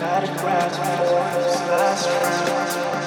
Gotta grab for last round.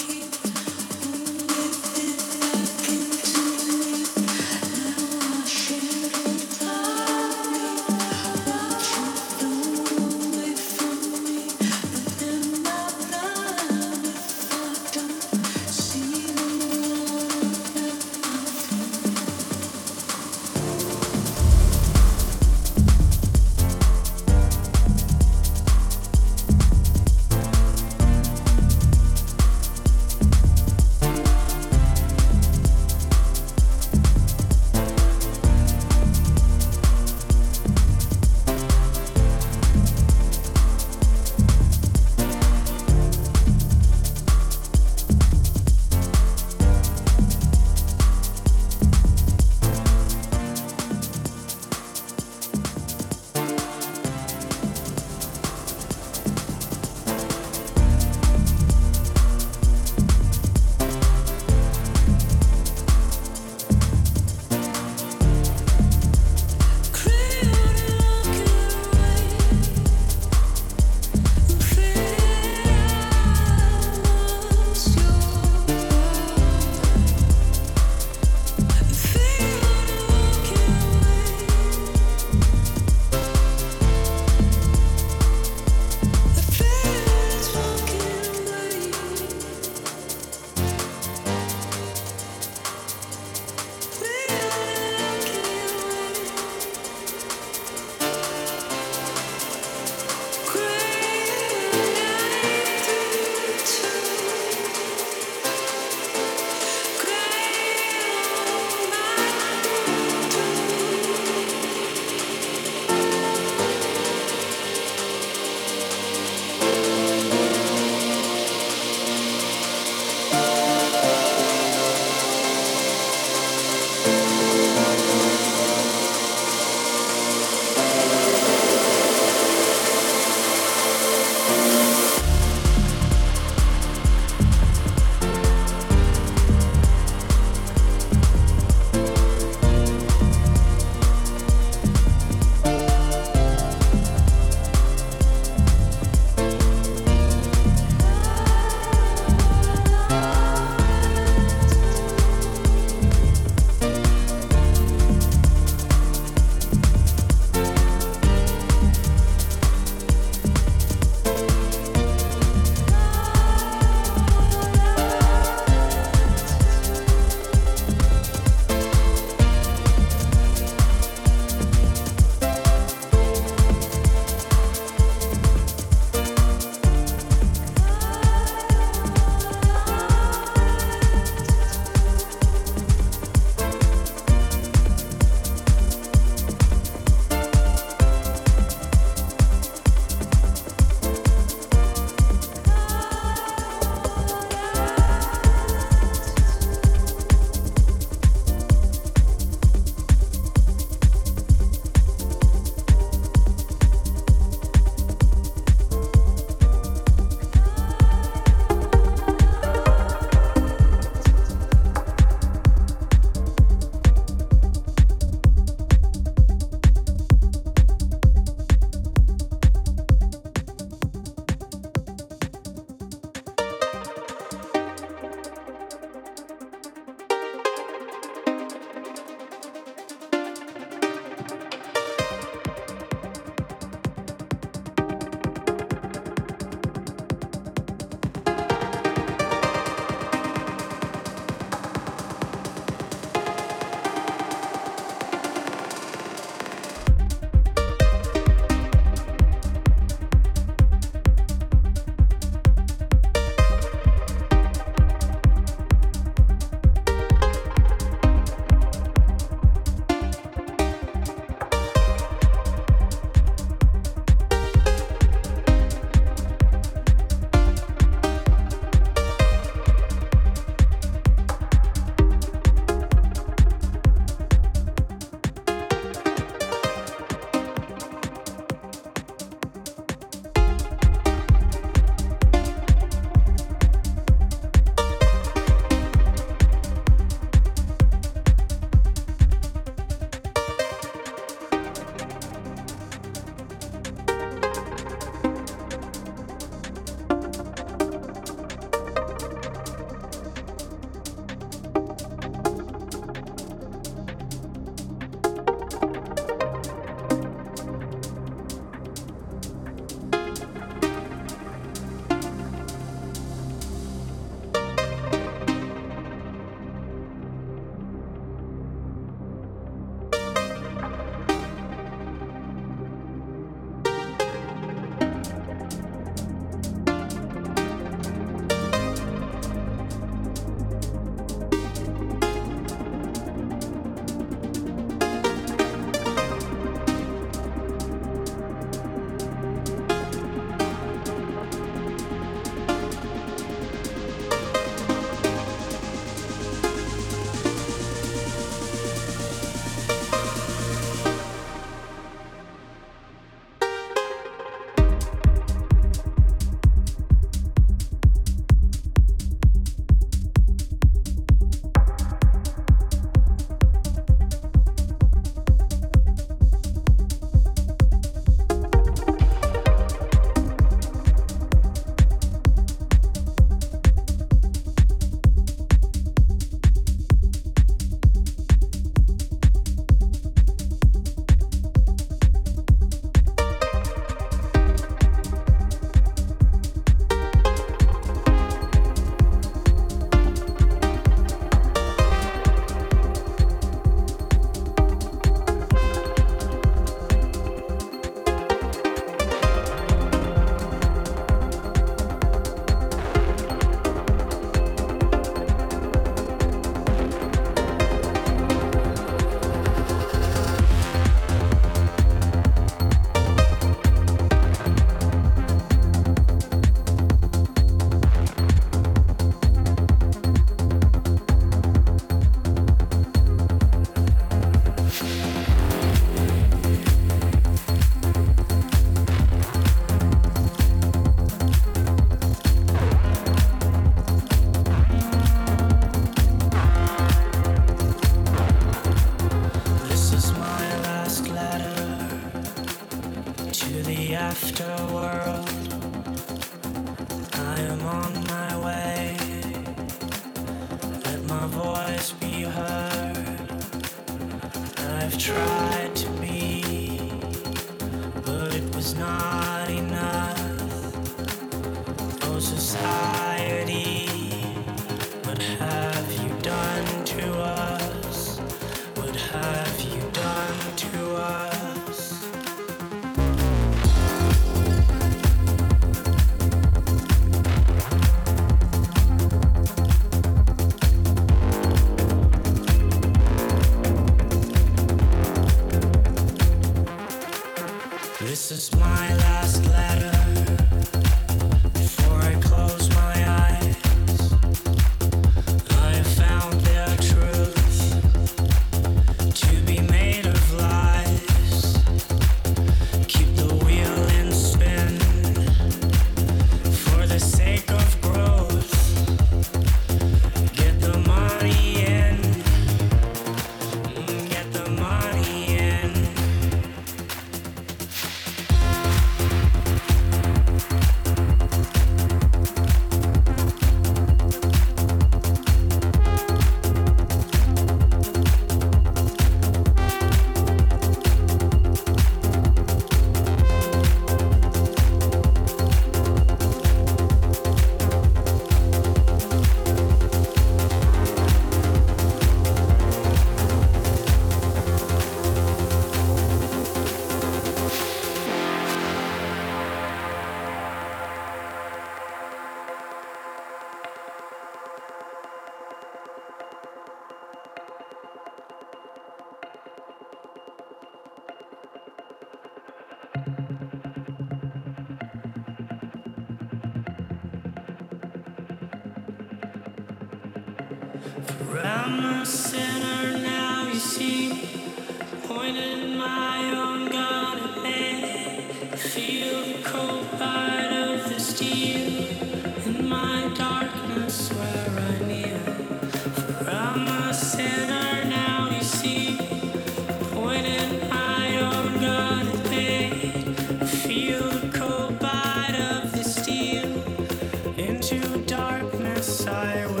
I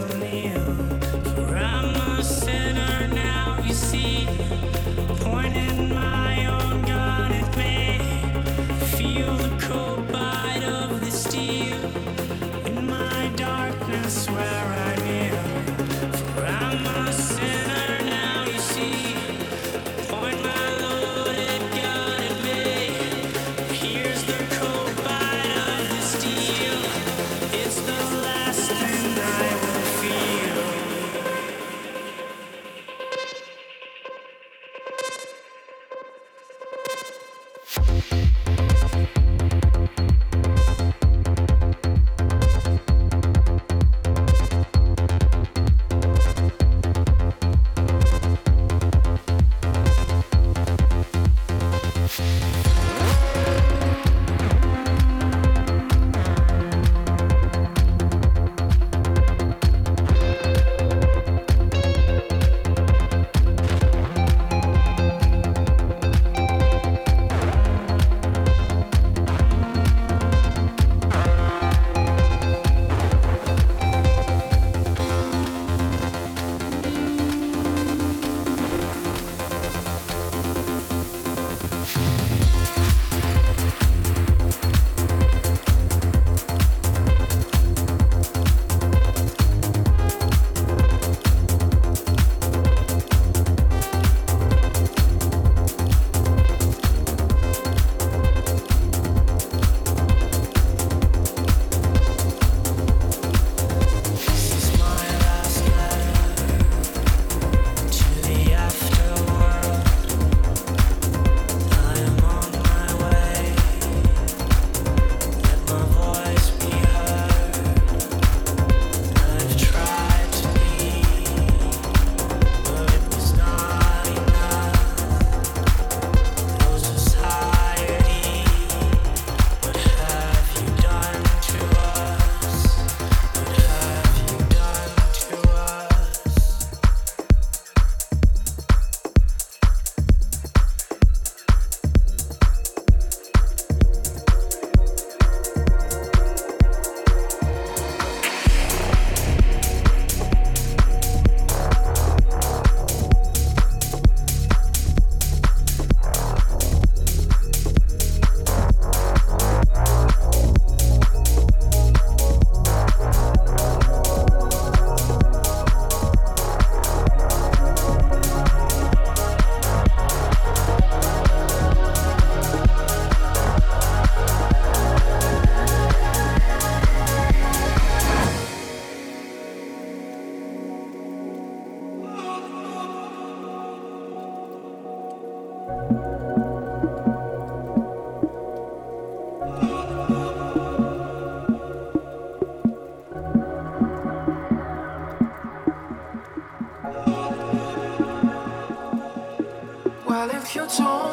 if you